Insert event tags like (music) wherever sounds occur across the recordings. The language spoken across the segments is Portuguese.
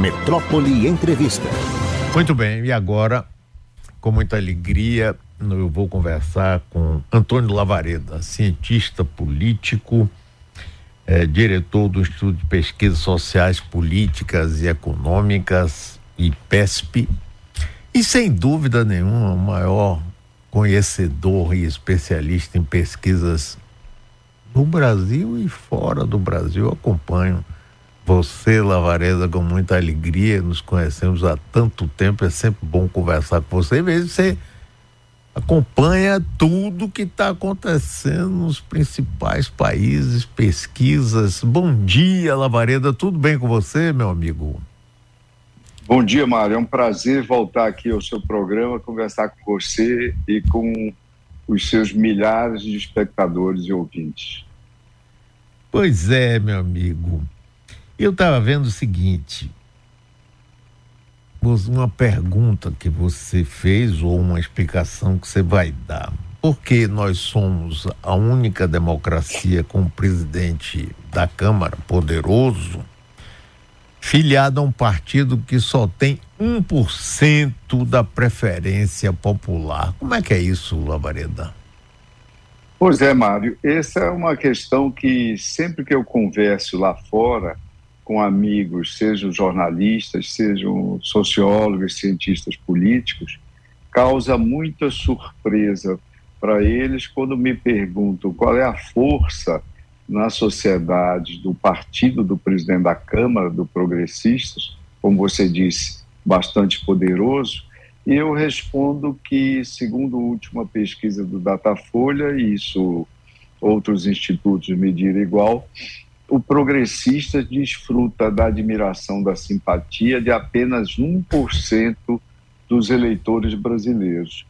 Metrópole Entrevista. Muito bem, e agora, com muita alegria, eu vou conversar com Antônio Lavareda, cientista político, é, diretor do Instituto de Pesquisas Sociais, Políticas e Econômicas, IPESP, e sem dúvida nenhuma, o maior conhecedor e especialista em pesquisas no Brasil e fora do Brasil. Acompanho você, Lavareda, com muita alegria. Nos conhecemos há tanto tempo, é sempre bom conversar com você. Mesmo você acompanha tudo que está acontecendo nos principais países, pesquisas. Bom dia, Lavareda. Tudo bem com você, meu amigo? Bom dia, Mário. É um prazer voltar aqui ao seu programa, conversar com você e com os seus milhares de espectadores e ouvintes. Pois é, meu amigo. Eu estava vendo o seguinte: uma pergunta que você fez ou uma explicação que você vai dar. Por que nós somos a única democracia com um presidente da Câmara poderoso, filiado a um partido que só tem 1% da preferência popular? Como é que é isso, Lavareda? Pois é, Mário. Essa é uma questão que sempre que eu converso lá fora, com amigos, sejam jornalistas, sejam sociólogos, cientistas políticos, causa muita surpresa para eles quando me perguntam qual é a força na sociedade do partido do presidente da Câmara, do Progressistas, como você disse, bastante poderoso, e eu respondo que, segundo a última pesquisa do Datafolha, e isso outros institutos mediram igual, o progressista desfruta da admiração, da simpatia de apenas 1% dos eleitores brasileiros.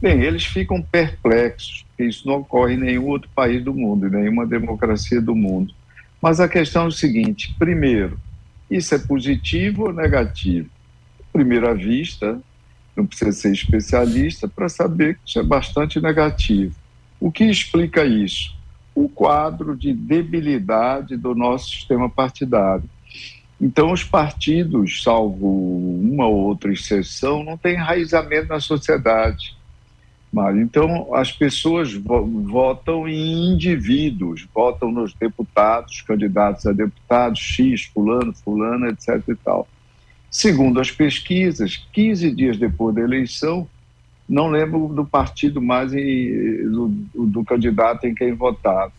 Bem, eles ficam perplexos, porque isso não ocorre em nenhum outro país do mundo, em nenhuma democracia do mundo. Mas a questão é o seguinte: primeiro, isso é positivo ou negativo? Primeira vista, não precisa ser especialista para saber que isso é bastante negativo. O que explica isso? O quadro de debilidade do nosso sistema partidário. Então, os partidos, salvo uma ou outra exceção, não têm enraizamento na sociedade. Então, as pessoas votam em indivíduos, votam nos deputados, candidatos a deputados, X, fulano, fulano, etc. e tal. Segundo as pesquisas, 15 dias depois da eleição, não lembro do partido mais do, do, candidato em quem votava.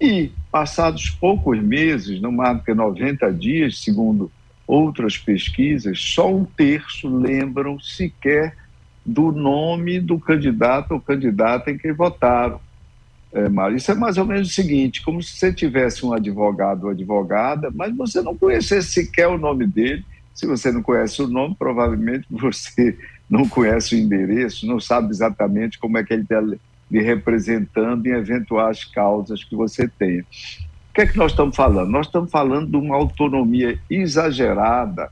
E, passados poucos meses, mais do que 90 dias, segundo outras pesquisas, só um terço lembram sequer do nome do candidato ou candidata em quem votaram. É, Mário, isso é mais ou menos o seguinte: como se você tivesse um advogado ou advogada, mas você não conhecesse sequer o nome dele. Se você não conhece o nome, provavelmente (laughs) você não conhece o endereço, não sabe exatamente como é que ele está lhe representando em eventuais causas que você tenha. O que é que nós estamos falando? Nós estamos falando de uma autonomia exagerada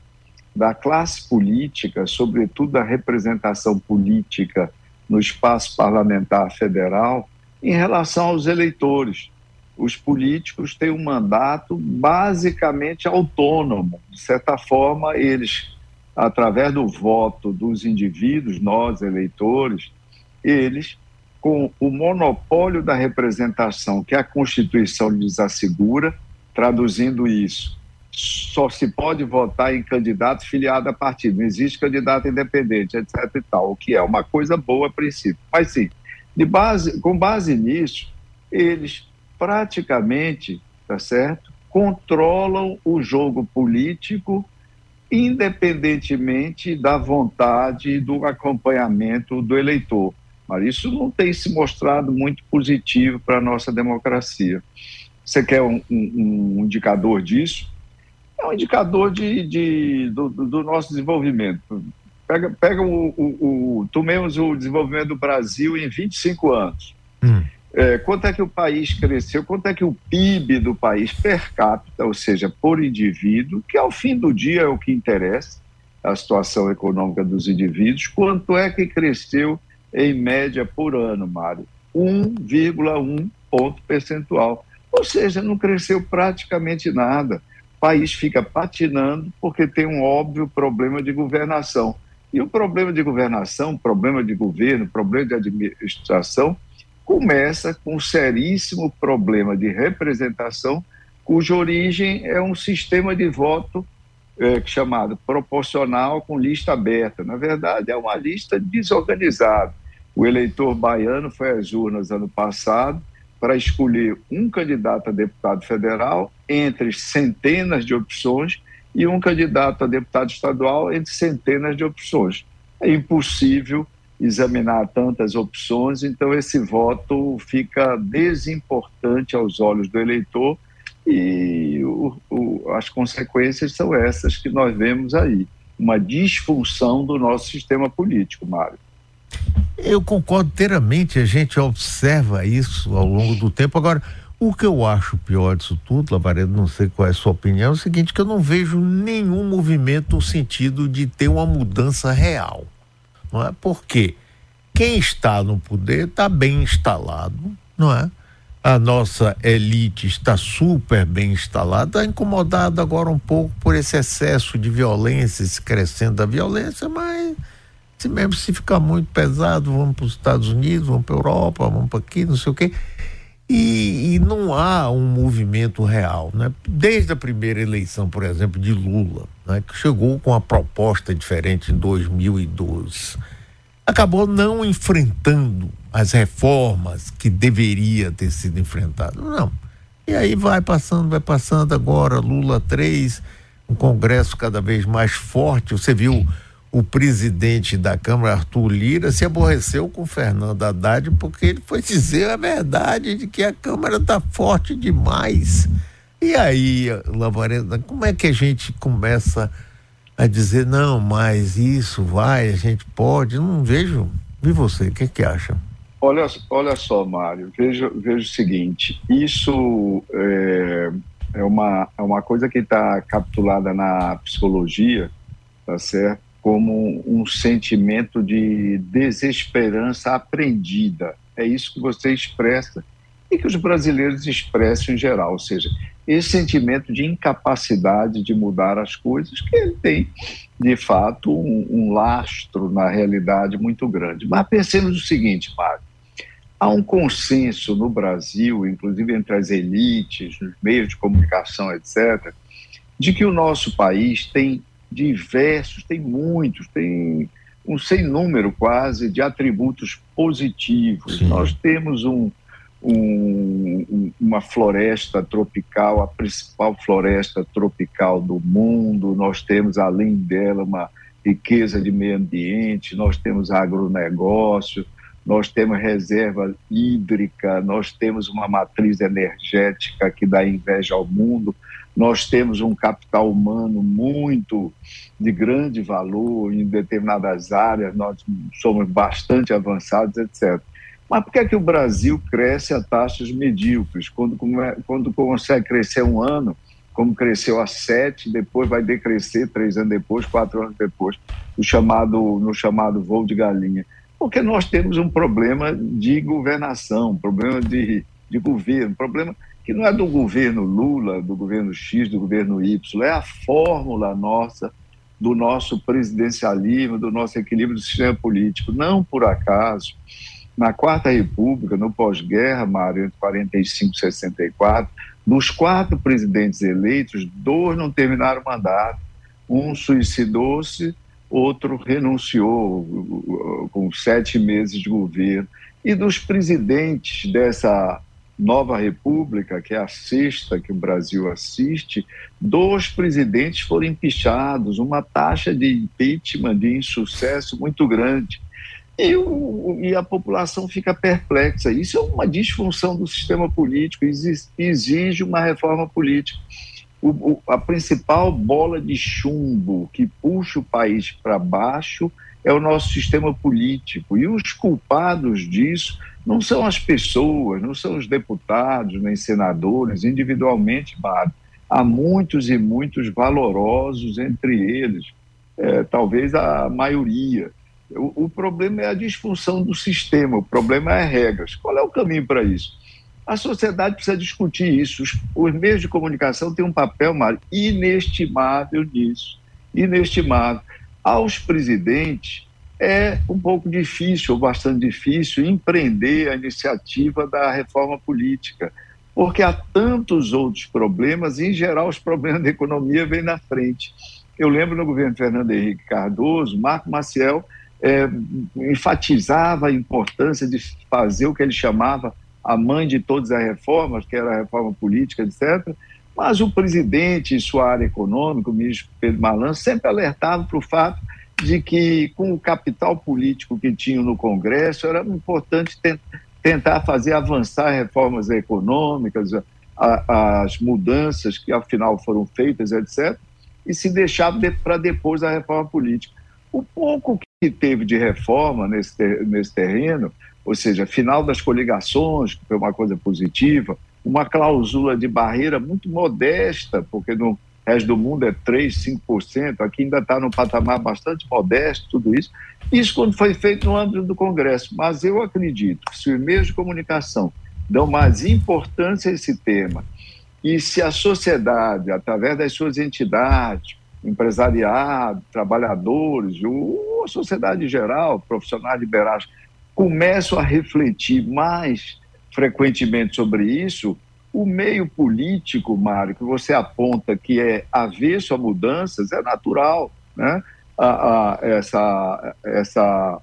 da classe política, sobretudo da representação política no espaço parlamentar federal, em relação aos eleitores. Os políticos têm um mandato basicamente autônomo. De certa forma, eles através do voto dos indivíduos, nós eleitores, eles, com o monopólio da representação que a Constituição lhes assegura, traduzindo isso, só se pode votar em candidato filiado a partido, não existe candidato independente, etc. e tal, o que é uma coisa boa a princípio. Mas sim, de base, com base nisso, eles praticamente, tá certo, controlam o jogo político independentemente da vontade do acompanhamento do eleitor. Mas isso não tem se mostrado muito positivo para a nossa democracia. Você quer um, um, um, indicador disso? É um indicador de, de do, do, nosso desenvolvimento. Pega, pega o, o, o, tomemos o desenvolvimento do Brasil em 25 anos. Hum. É, quanto é que o país cresceu, quanto é que o PIB do país per capita, ou seja, por indivíduo, que ao fim do dia é o que interessa, a situação econômica dos indivíduos, quanto é que cresceu em média por ano, Mário? 1,1 ponto percentual. Ou seja, não cresceu praticamente nada. país fica patinando porque tem um óbvio problema de governação. E o problema de governação, problema de governo, problema de administração, começa com um seríssimo problema de representação, cuja origem é um sistema de voto é, chamado proporcional com lista aberta. Na verdade, é uma lista desorganizada. O eleitor baiano foi às urnas ano passado para escolher um candidato a deputado federal entre centenas de opções e um candidato a deputado estadual entre centenas de opções. É impossível examinar tantas opções, então esse voto fica desimportante aos olhos do eleitor e o, o, as consequências são essas que nós vemos aí. Uma disfunção do nosso sistema político, Mário. Eu concordo inteiramente, a gente observa isso ao longo do tempo. Agora, o que eu acho pior disso tudo, Lavaredo, não sei qual é a sua opinião, é o seguinte, que eu não vejo nenhum movimento no sentido de ter uma mudança real. Não é? Porque quem está no poder está bem instalado, não é? A nossa elite está super bem instalada, está incomodada agora um pouco por esse excesso de violência, esse crescendo da violência, mas se mesmo se ficar muito pesado, vamos para os Estados Unidos, vamos para a Europa, vamos para aqui, não sei o quê. E, e, não há um movimento real. Né? Desde a primeira eleição, por exemplo, de Lula, né, que chegou com uma proposta diferente em 2012, acabou não enfrentando as reformas que deveria ter sido enfrentado. Não. E aí vai passando, vai passando agora, Lula 3, um Congresso cada vez mais forte. Você viu o presidente da Câmara, Arthur Lira, se aborreceu com Fernando Haddad porque ele foi dizer a verdade de que a Câmara está forte demais. E aí, Lavareda, como é que a gente começa a dizer, não, mas isso vai, a gente pode? Não vejo. E você, o que, que acha? Olha, olha só, Mário, veja, veja o seguinte: isso é, é, uma, é uma coisa que está capitulada na psicologia, tá certo? Como um sentimento de desesperança aprendida. É isso que você expressa e que os brasileiros expressam em geral, ou seja, esse sentimento de incapacidade de mudar as coisas, que ele tem, de fato, um, um lastro na realidade muito grande. Mas pensemos o seguinte, Mário, há um consenso no Brasil, inclusive entre as elites, nos meios de comunicação, etc., de que o nosso país tem diversos, tem muitos, tem um sem número quase de atributos positivos. Sim. Nós temos um, um, uma floresta tropical, a principal floresta tropical do mundo, nós temos além dela uma riqueza de meio ambiente, nós temos agronegócio, nós temos reserva hídrica, nós temos uma matriz energética que dá inveja ao mundo, nós temos um capital humano muito de grande valor em determinadas áreas, nós somos bastante avançados, etc. Mas por que, é que o Brasil cresce a taxas medíocres? Quando, quando consegue crescer um ano, como cresceu a sete, depois vai decrescer três anos depois, quatro anos depois, no chamado, no chamado voo de galinha. Porque nós temos um problema de governação, problema de, de governo, problema que não é do governo Lula, do governo X, do governo Y, é a fórmula nossa, do nosso presidencialismo, do nosso equilíbrio do sistema político. Não por acaso, na Quarta República, no pós-guerra, Mário, entre 45 e 64, dos quatro presidentes eleitos, dois não terminaram o mandato. Um suicidou-se, outro renunciou com sete meses de governo. E dos presidentes dessa Nova República, que é a sexta que o Brasil assiste, dois presidentes foram empichados, uma taxa de impeachment, de insucesso muito grande. E, o, e, a população fica perplexa. Isso é uma disfunção do sistema político, exige uma reforma política. O, o, a principal bola de chumbo que puxa o país para baixo é o nosso sistema político. E os culpados disso não são as pessoas, não são os deputados, nem senadores, individualmente, Mário. Há muitos e muitos valorosos entre eles, é, talvez a maioria. O, o, problema é a disfunção do sistema, o problema é regras. Qual é o caminho para isso? A sociedade precisa discutir isso. Os, os meios de comunicação têm um papel, Mário, inestimável nisso. Inestimável. Aos presidentes, é um pouco difícil, ou bastante difícil, empreender a iniciativa da reforma política, porque há tantos outros problemas, e, em geral, os problemas da economia vêm na frente. Eu lembro no governo Fernando Henrique Cardoso, Marco Maciel é, enfatizava a importância de fazer o que ele chamava a mãe de todas as reformas, que era a reforma política, etc. Mas o presidente, em sua área econômica, o ministro Pedro Malan, sempre alertava para o fato de que, com o capital político que tinham no Congresso, era importante tentar fazer avançar reformas econômicas, as mudanças que, afinal, foram feitas, etc., e se deixar para depois a reforma política. O pouco que teve de reforma nesse, nesse terreno, ou seja, final das coligações, que foi uma coisa positiva, uma cláusula de barreira muito modesta, porque no resto do mundo é 3%, 5%, aqui ainda está no patamar bastante modesto, tudo isso. Isso quando foi feito no âmbito do Congresso. Mas eu acredito que se os meios de comunicação dão mais importância a esse tema e se a sociedade, através das suas entidades, empresariado, trabalhadores, ou a sociedade em geral, profissionais liberais, começam a refletir mais frequentemente sobre isso, o meio político, Mário, que você aponta que é avesso a mudanças, é natural. Né? A, a, essa, essa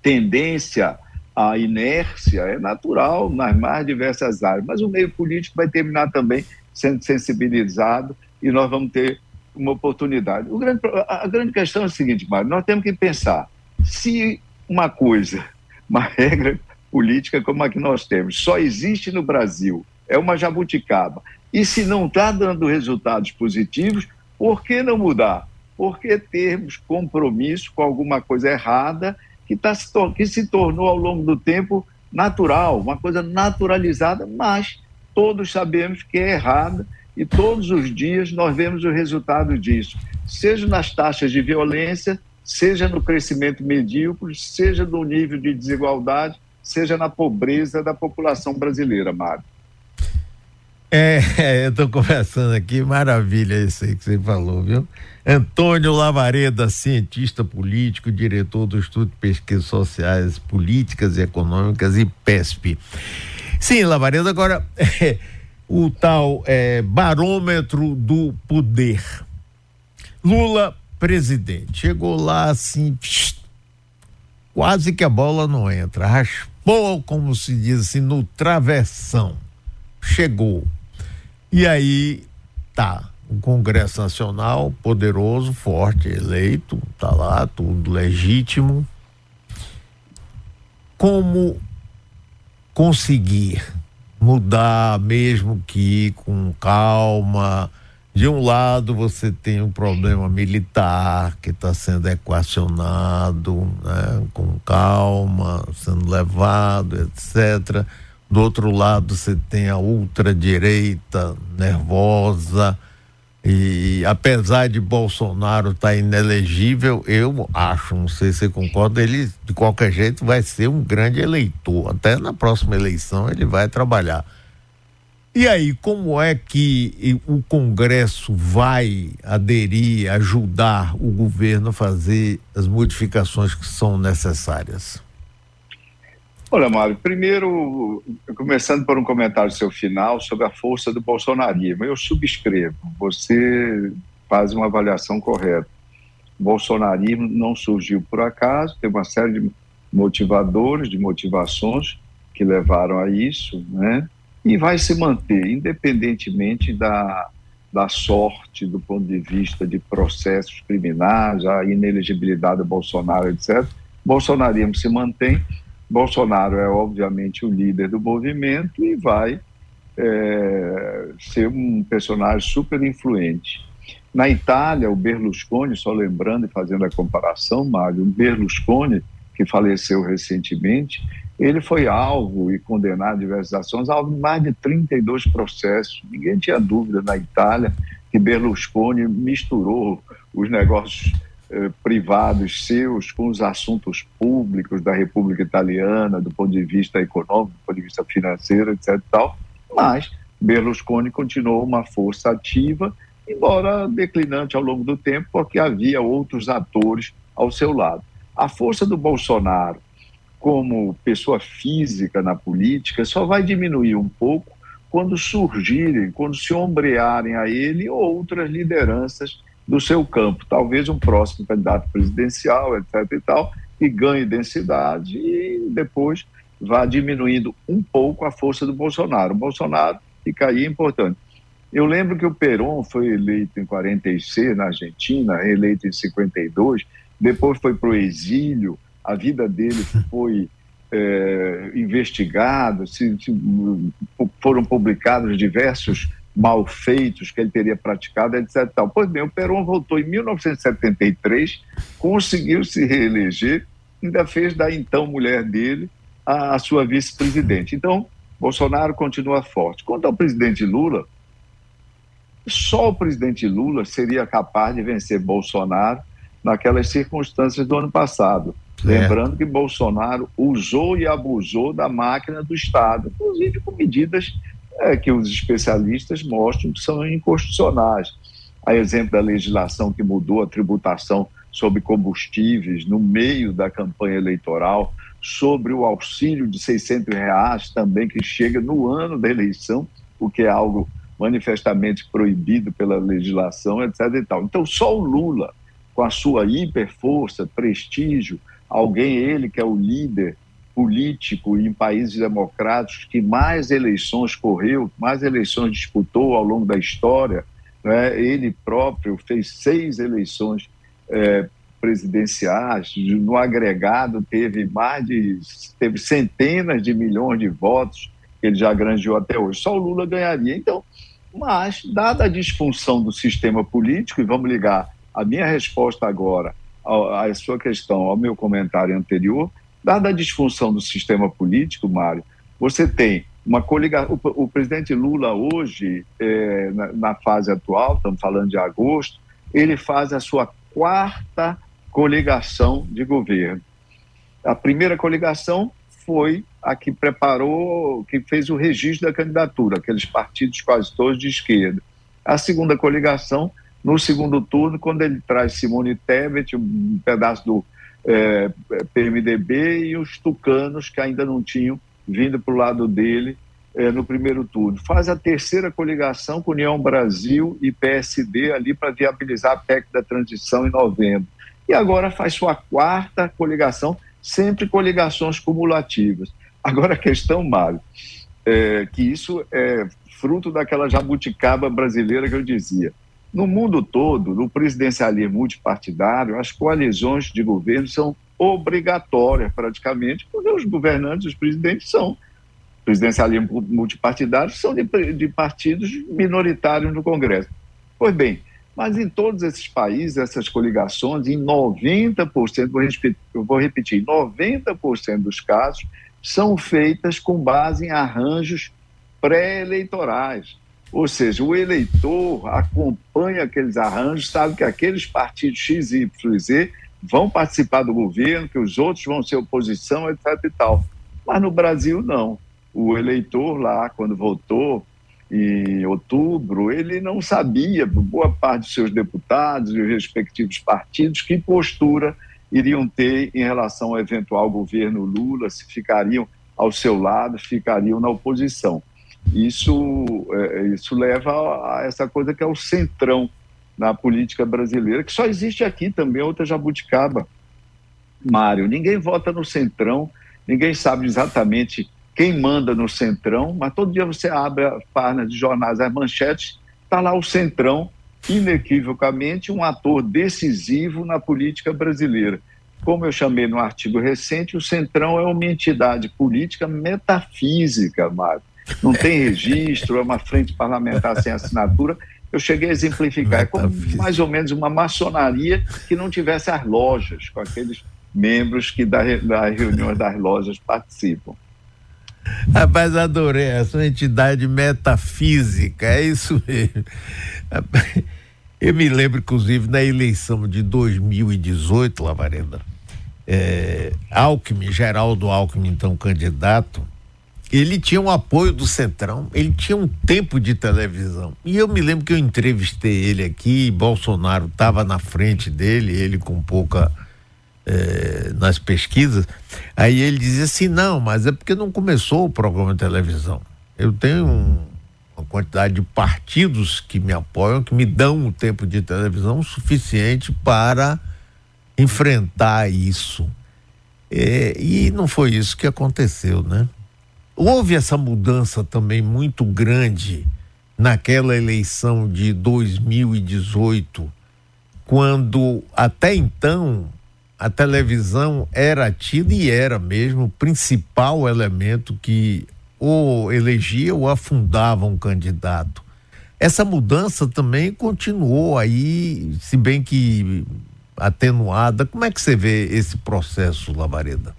tendência a inércia é natural nas mais diversas áreas, mas o meio político vai terminar também sendo sensibilizado e nós vamos ter uma oportunidade. O grande, a grande questão é a seguinte, Mário, nós temos que pensar se uma coisa, uma regra política como a que nós temos, só existe no Brasil, é uma jabuticaba, e se não está dando resultados positivos, por que não mudar? Por que termos compromisso com alguma coisa errada que, tá, que se tornou ao longo do tempo natural, uma coisa naturalizada, mas todos sabemos que é errada e todos os dias nós vemos o resultado disso, seja nas taxas de violência, seja no crescimento medíocre, seja no nível de desigualdade, seja na pobreza da população brasileira, Mário. É, eu estou conversando aqui, maravilha isso aí que você falou, viu? Antônio Lavareda, cientista político, diretor do Estudo de Pesquisas Sociais, Políticas e Econômicas e PESP. Sim, Lavareda, agora é, (laughs) o tal é, barômetro do poder. Lula, presidente, chegou lá assim, quase que a bola não entra, raspou, como se diz assim, no travessão. Chegou e aí tá, o Congresso Nacional poderoso, forte, eleito, tá lá, tudo legítimo. Como conseguir mudar, mesmo que com calma? De um lado você tem um problema militar que está sendo equacionado, né, com calma, sendo levado, etc do outro lado, você tem a ultradireita nervosa. E apesar de Bolsonaro estar tá inelegível, eu acho, não sei se você concorda, ele de qualquer jeito vai ser um grande eleitor. Até na próxima eleição ele vai trabalhar. E aí, como é que o Congresso vai aderir, ajudar o governo a fazer as modificações que são necessárias? Olha, Mário, primeiro, começando por um comentário seu final sobre a força do bolsonarismo. Eu subscrevo, você faz uma avaliação correta. O bolsonarismo não surgiu por acaso, tem uma série de motivadores, de motivações que levaram a isso, né? E vai se manter, independentemente da, da sorte do ponto de vista de processos criminais, a inelegibilidade do Bolsonaro, etc. Bolsonarismo se mantém Bolsonaro é, obviamente, o líder do movimento e vai é, ser um personagem super influente. Na Itália, o Berlusconi, só lembrando e fazendo a comparação, Mário, o Berlusconi, que faleceu recentemente, ele foi alvo e condenado em diversas ações, alvo de mais de 32 processos. Ninguém tinha dúvida na Itália que Berlusconi misturou os negócios eh, privados seus com os assuntos públicos da República Italiana, do ponto de vista econômico, do ponto de vista financeiro, etc. Tal, mas Berlusconi continuou uma força ativa, embora declinante ao longo do tempo, porque havia outros atores ao seu lado. A força do Bolsonaro como pessoa física na política só vai diminuir um pouco quando surgirem, quando se ombrearem a ele outras lideranças do seu campo, talvez um próximo candidato presidencial, etc. e tal, que ganhe densidade e depois vá diminuindo um pouco a força do Bolsonaro. O Bolsonaro fica aí importante. Eu lembro que o Perón foi eleito em 46 na Argentina, eleito em 52, depois foi para o exílio, a vida dele foi é, investigada, se, se, foram publicados diversos malfeitos que ele teria praticado, etc. Tal. Pois bem, o Perón voltou em 1973, conseguiu se reeleger, ainda fez da então mulher dele a, a sua vice-presidente. Então, Bolsonaro continua forte. Quanto ao presidente Lula, só o presidente Lula seria capaz de vencer Bolsonaro naquelas circunstâncias do ano passado. É. Lembrando que Bolsonaro usou e abusou da máquina do Estado, inclusive com medidas é, que os especialistas mostram que são inconstitucionais. A exemplo da legislação que mudou a tributação sobre combustíveis no meio da campanha eleitoral, sobre o auxílio de 600 reais também, que chega no ano da eleição, o que é algo manifestamente proibido pela legislação, etc. E tal. Então, só o Lula, com a sua hiperforça, prestígio, alguém, ele que é o líder político em países democráticos que mais eleições correu, mais eleições disputou ao longo da história. Né? Ele próprio fez seis eleições é, presidenciais, no agregado teve mais de teve centenas de milhões de votos que ele já granjeou até hoje. Só o Lula ganharia. Então, mas dada a disfunção do sistema político e vamos ligar a minha resposta agora à sua questão, ao meu comentário anterior, Dada a disfunção do sistema político, Mário, você tem uma coligação. O, presidente Lula, hoje, é, na, na, fase atual, estamos falando de agosto, ele faz a sua quarta coligação de governo. A primeira coligação foi a que preparou, que fez o registro da candidatura, aqueles partidos quase todos de esquerda. A segunda coligação, no segundo turno, quando ele traz Simone Tebet, um pedaço do é, PMDB e os tucanos que ainda não tinham vindo para o lado dele é, no primeiro turno. Faz a terceira coligação com União Brasil e PSD ali para viabilizar a PEC da transição em novembro. E agora faz sua quarta coligação, sempre coligações cumulativas. Agora a questão, Mário, é que isso é fruto daquela jabuticaba brasileira que eu dizia. No mundo todo, no presidencialismo multipartidário, as coalizões de governo são obrigatórias, praticamente, porque os governantes, os presidentes são presidencialismo multipartidário, são de, de partidos minoritários no Congresso. Pois bem, mas em todos esses países, essas coligações, em 90%, vou repetir, vou repetir 90% dos casos, são feitas com base em arranjos pré-eleitorais. Ou seja, o eleitor acompanha aqueles arranjos, sabe que aqueles partidos X, Y e Z vão participar do governo, que os outros vão ser oposição, etc. e tal. Mas no Brasil, não. O eleitor lá, quando votou em outubro, ele não sabia, boa parte dos seus deputados e os respectivos partidos, que postura iriam ter em relação ao eventual governo Lula, se ficariam ao seu lado, ficariam na oposição. Isso, é, isso leva a essa coisa que é o centrão na política brasileira, que só existe aqui também, outra jabuticaba. Mário, ninguém vota no centrão, ninguém sabe exatamente quem manda no centrão, mas todo dia você abre a página de jornais, as manchetes, está lá o centrão, inequivocamente um ator decisivo na política brasileira. Como eu chamei no artigo recente, o centrão é uma entidade política metafísica, Mário não tem registro, é uma frente parlamentar sem assinatura. Eu cheguei a exemplificar, é como mais ou menos uma maçonaria que não tivesse as lojas, com aqueles membros que das reuniões das lojas participam. Rapaz, adorei essa entidade metafísica, é isso mesmo. Eu me lembro, inclusive, na eleição de 2018, Lavarenda, é, Alckmin, Geraldo Alckmin, então candidato, ele tinha um apoio do Centrão, ele tinha um tempo de televisão. E eu me lembro que eu entrevistei ele aqui, Bolsonaro estava na frente dele, ele com pouca. É, nas pesquisas, aí ele dizia assim: não, mas é porque não começou o programa de televisão. Eu tenho um, uma quantidade de partidos que me apoiam, que me dão um tempo de televisão suficiente para enfrentar isso. É, e não foi isso que aconteceu, né? Houve essa mudança também muito grande naquela eleição de 2018, quando até então a televisão era tida e era mesmo o principal elemento que ou elegia ou afundava um candidato. Essa mudança também continuou aí, se bem que atenuada. Como é que você vê esse processo, Lavareda?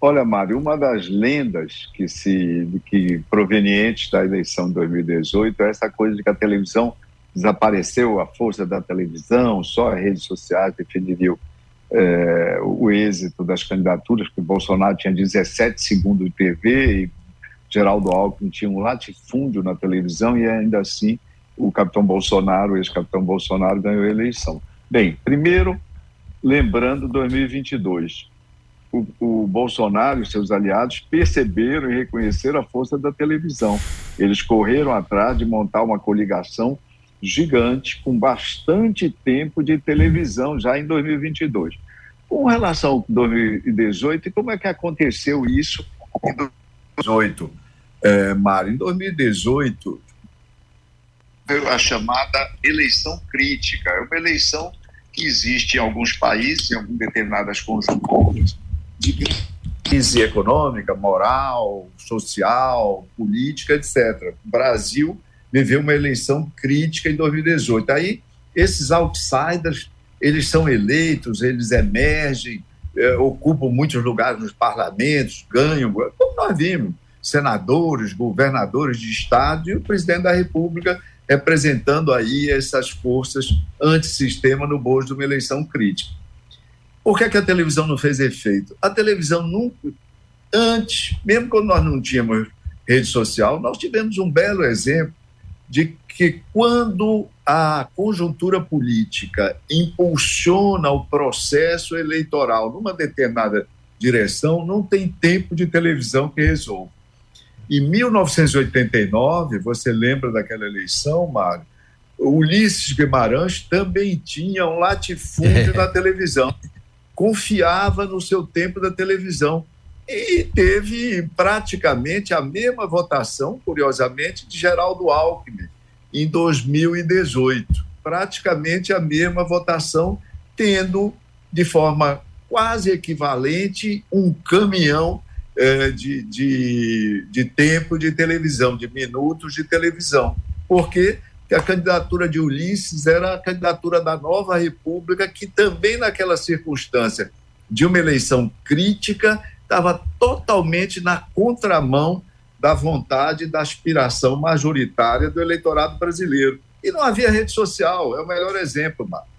Olha, Mário, uma das lendas que se que provenientes da eleição de 2018 é essa coisa de que a televisão desapareceu, a força da televisão, só as redes sociais definiriam é, o êxito das candidaturas, porque Bolsonaro tinha 17 segundos de TV e Geraldo Alckmin tinha um latifúndio na televisão e ainda assim o capitão Bolsonaro, o ex-capitão Bolsonaro, ganhou a eleição. Bem, primeiro, lembrando 2022 o, o, Bolsonaro e seus aliados perceberam e reconheceram a força da televisão. Eles correram atrás de montar uma coligação gigante, com bastante tempo de televisão, já em 2022. Com relação a 2018, como é que aconteceu isso em 2018, é, Mário? Em 2018, a chamada eleição crítica. É uma eleição que existe em alguns países, em algumas determinadas conjunturas, de crise econômica, moral, social, política, etc. O Brasil viveu uma eleição crítica em 2018. Aí, esses outsiders, eles são eleitos, eles emergem, eh, ocupam muitos lugares nos parlamentos, ganham, como nós vimos, senadores, governadores de estado e o presidente da República representando aí essas forças antissistema no bojo de uma eleição crítica. Por que, é que a televisão não fez efeito? A televisão nunca, antes, mesmo quando nós não tínhamos rede social, nós tivemos um belo exemplo de que quando a conjuntura política impulsiona o processo eleitoral numa determinada direção, não tem tempo de televisão que resolva. Em 1989, você lembra daquela eleição, Mário? Ulisses Guimarães também tinha um latifúndio (laughs) na televisão confiava no seu tempo da televisão. E teve praticamente a mesma votação, curiosamente, de Geraldo Alckmin em 2018. Praticamente a mesma votação, tendo de forma quase equivalente um caminhão eh, de, de, de tempo de televisão, de minutos de televisão. Porque que a candidatura de Ulisses era a candidatura da nova república, que também naquela circunstância de uma eleição crítica estava totalmente na contramão da vontade, da aspiração majoritária do eleitorado brasileiro. E não havia rede social, é o melhor exemplo, Marcos.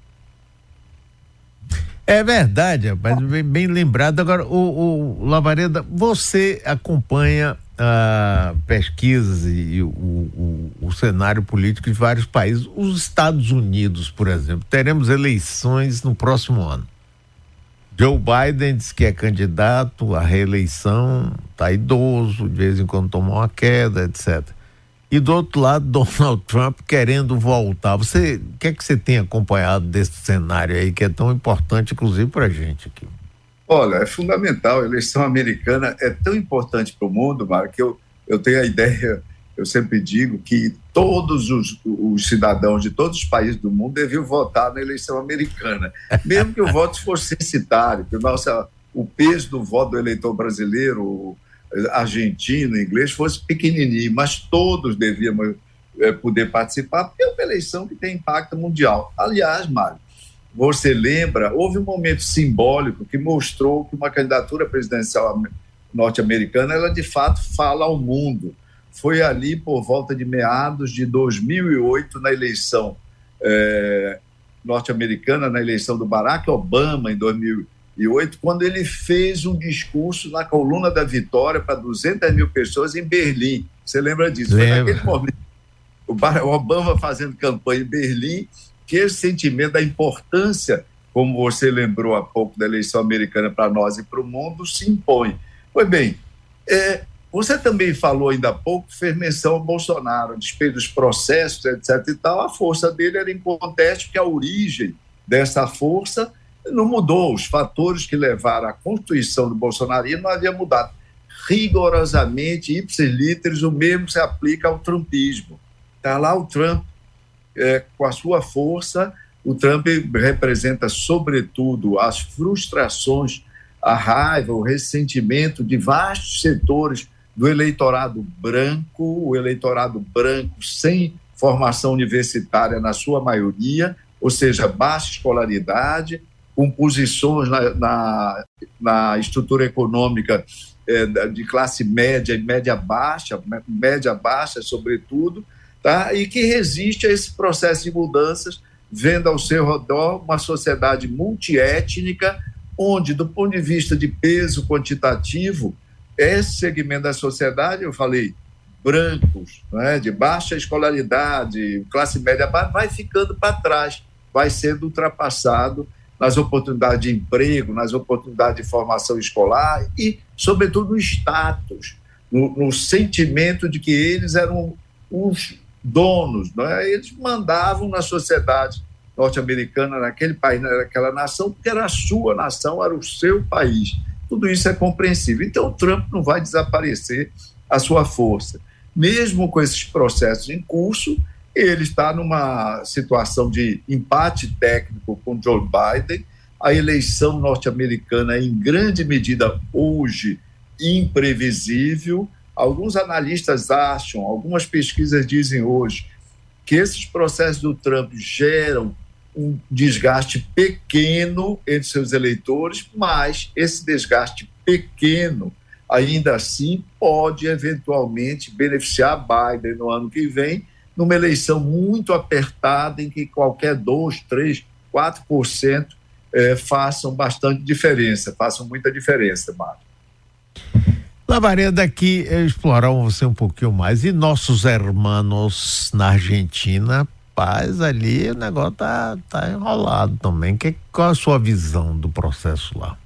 É verdade, mas bem, bem lembrado. Agora, o, o Lavareda, você acompanha uh, pesquisas e o, o, o, cenário político de vários países. Os Estados Unidos, por exemplo, teremos eleições no próximo ano. Joe Biden diz que é candidato à reeleição, está idoso, de vez em quando toma uma queda, etc. E do outro lado, (laughs) Donald Trump querendo voltar. Você, o que é que você tem acompanhado desse cenário aí que é tão importante, inclusive, para a gente aqui? Olha, é fundamental. A eleição americana é tão importante para o mundo, Mário, que eu, eu tenho a ideia, eu sempre digo que todos os, os, cidadãos de todos os países do mundo deviam votar na eleição americana, mesmo que o voto fosse censitário, que nossa, o peso do voto do eleitor brasileiro, argentino, inglês, fosse pequenininho, mas todos deviam é, poder participar, porque é uma eleição que tem impacto mundial. Aliás, Mário, você lembra, houve um momento simbólico que mostrou que uma candidatura presidencial norte-americana, ela de fato fala ao mundo. Foi ali por volta de meados de 2008, na eleição é, norte-americana na eleição do Barack Obama em 2008, quando ele fez um discurso na coluna da Vitória para 200 mil pessoas em Berlim. Você lembra disso? Lembra. Foi naquele momento. O Obama fazendo campanha em Berlim, que esse sentimento da importância, como você lembrou há pouco da eleição americana para nós e para o mundo, se impõe. Pois bem, é, você também falou ainda há pouco, fez menção ao Bolsonaro, despeito dos processos, etc. e tal, a força dele era inconteste, porque a origem dessa força não mudou. Os fatores que levaram à constituição do bolsonarismo não haviam mudado. Rigorosamente, ipsis literis, o mesmo se aplica ao trumpismo. Está lá o Trump é, com a sua força. O Trump representa, sobretudo, as frustrações, a raiva, o ressentimento de vastos setores do eleitorado branco, o eleitorado branco sem formação universitária na sua maioria, ou seja, baixa escolaridade, com posições na, na, na estrutura econômica é, de classe média e média baixa, média baixa, sobretudo, tá? e que resiste a esse processo de mudanças, vendo ao seu redor uma sociedade multiétnica, onde, do ponto de vista de peso quantitativo, esse segmento da sociedade, eu falei, brancos, né, de baixa escolaridade, classe média baixa, vai ficando para trás, vai sendo ultrapassado nas oportunidades de emprego, nas oportunidades de formação escolar e, sobretudo, no status, no, no sentimento de que eles eram os donos, né? eles mandavam na sociedade norte-americana, naquele país, naquela nação, porque era a sua nação, era o seu país. Tudo isso é compreensível. Então, Trump não vai desaparecer a sua força. Mesmo com esses processos em curso, ele está numa situação de empate técnico com Joe Biden. A eleição norte-americana é, em grande medida, hoje, imprevisível. Alguns analistas acham, algumas pesquisas dizem hoje, que esses processos do Trump geram um desgaste pequeno entre seus eleitores, mas esse desgaste pequeno, ainda assim, pode eventualmente beneficiar Biden no ano que vem, numa eleição muito apertada, em que qualquer 2, 3, 4% é, façam bastante diferença, façam muita diferença, Mário. Lavareda, aqui explorar você um pouquinho mais. E nossos hermanos na Argentina rapaz, ali o negócio tá, tá enrolado também. Que, qual a sua visão do processo lá?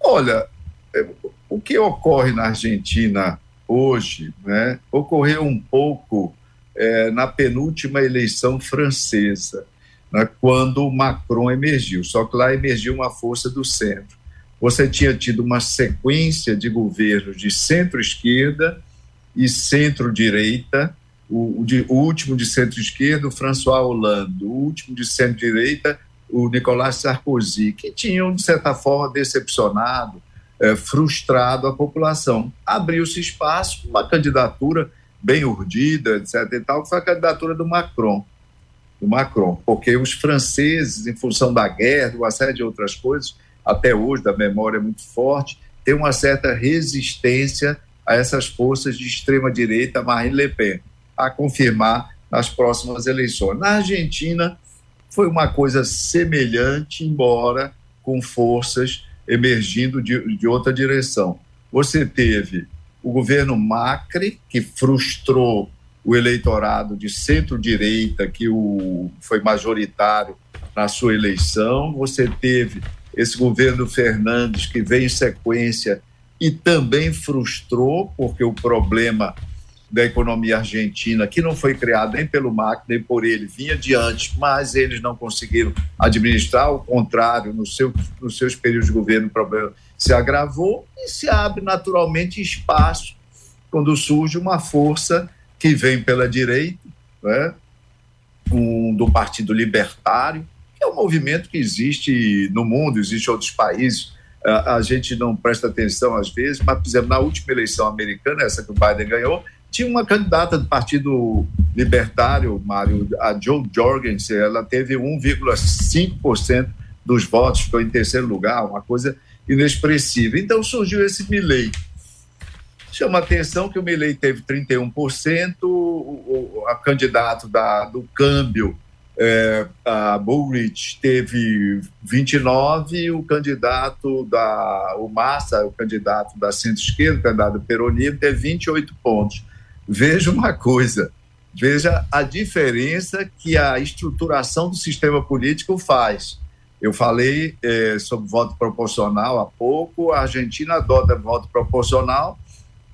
Olha, é, o que ocorre na Argentina hoje, né, ocorreu um pouco é, na penúltima eleição francesa, né, quando Macron emergiu. Só que lá emergiu uma força do centro. Você tinha tido uma sequência de governos de centro-esquerda e centro-direita, o, o, de, o último de centro-esquerda, François Hollande, o último de centro-direita, o Nicolas Sarkozy, que tinham, de certa forma, decepcionado, é, frustrado a população. Abriu-se espaço, uma candidatura bem urdida, etc. e tal, que foi a candidatura do Macron. Do Macron, porque os franceses, em função da guerra, uma série de outras coisas, até hoje, da memória muito forte, tem uma certa resistência a essas forças de extrema-direita, Marine Le Pen a confirmar nas próximas eleições. Na Argentina, foi uma coisa semelhante, embora com forças emergindo de, de outra direção. Você teve o governo Macri, que frustrou o eleitorado de centro-direita, que o, foi majoritário na sua eleição. Você teve esse governo Fernandes, que veio em sequência e também frustrou, porque o problema da economia argentina, que não foi criada nem pelo Macri, nem por ele, vinha de antes, mas eles não conseguiram administrar, ao contrário, no seu, nos seus períodos de governo o problema se agravou e se abre naturalmente espaço quando surge uma força que vem pela direita, né, um, do Partido Libertário, é um movimento que existe no mundo, existe em outros países, a, gente não presta atenção às vezes, mas, por exemplo, na última eleição americana, essa que o Biden ganhou, tinha uma candidata do Partido Libertário, Mário, a Joe Jorgensen, ela teve 1,5% dos votos, ficou em terceiro lugar, uma coisa inexpressiva. Então surgiu esse Milley. Chama a atenção que o Milley teve 31%, o, o a candidato da, do câmbio é, a Bullrich teve 29, o candidato da o Massa, o candidato da centro-esquerda, o candidato peronismo, teve 28 pontos. Veja uma coisa, veja a diferença que a estruturação do sistema político faz. Eu falei é, sobre voto proporcional há pouco, a Argentina adota voto proporcional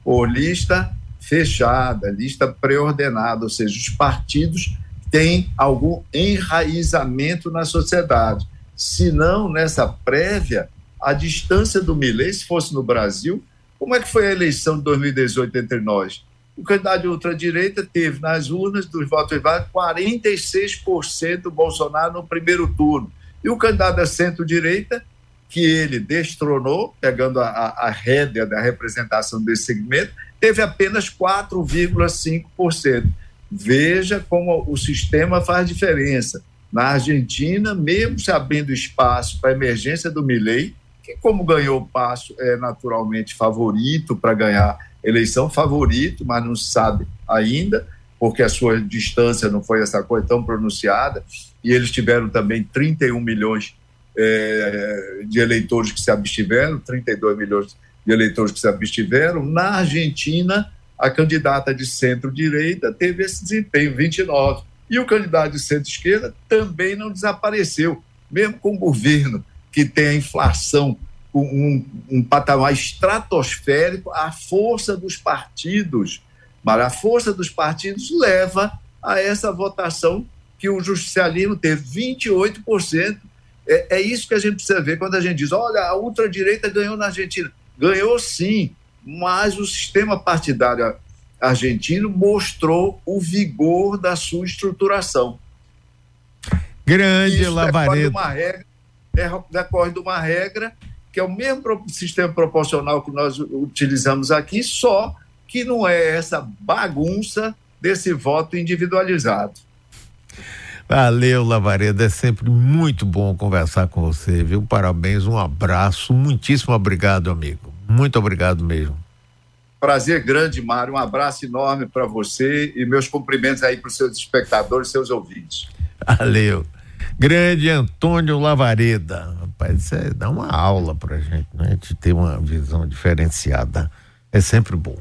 por lista fechada, lista pré-ordenada, ou seja, os partidos tem algum enraizamento na sociedade. Se não, nessa prévia, a distância do Milley, se fosse no Brasil, como é que foi a eleição de 2018 entre nós? O candidato de ultradireita teve nas urnas dos votos válidos 46% do Bolsonaro no primeiro turno. E o candidato da centro-direita, que ele destronou, pegando a, a, a rédea da representação desse segmento, teve apenas 4,5%. Veja como o sistema faz diferença. Na Argentina, mesmo se abrindo espaço para a emergência do Milei, que como ganhou o passo é naturalmente favorito para ganhar eleição, favorito, mas não se sabe ainda, porque a sua distância não foi essa coisa tão pronunciada, e eles tiveram também 31 milhões é, de eleitores que se abstiveram, 32 milhões de eleitores que se abstiveram. Na Argentina, a candidata de centro-direita teve esse desempenho, 29. E o candidato de centro-esquerda também não desapareceu, mesmo com o governo que tem a inflação com um, um patamar estratosférico, a força dos partidos, mas a força dos partidos leva a essa votação que o justicialismo teve 28%. É, é isso que a gente precisa ver quando a gente diz: olha, a ultradireita ganhou na Argentina. Ganhou sim, mas o sistema partidário argentino mostrou o vigor da sua estruturação. Grande Isso Lavareda. Decorre de, regra, é, decorre de uma regra que é o mesmo sistema proporcional que nós utilizamos aqui, só que não é essa bagunça desse voto individualizado. Valeu, Lavareda. É sempre muito bom conversar com você, viu? Parabéns, um abraço. Muitíssimo obrigado, amigo. Muito obrigado mesmo. Prazer grande, Mário. Um abraço enorme para você e meus cumprimentos aí para os seus espectadores, seus ouvintes. Valeu. Grande Antônio Lavareda. Rapaz, isso é, dá uma aula para gente, né? A gente ter uma visão diferenciada. É sempre bom.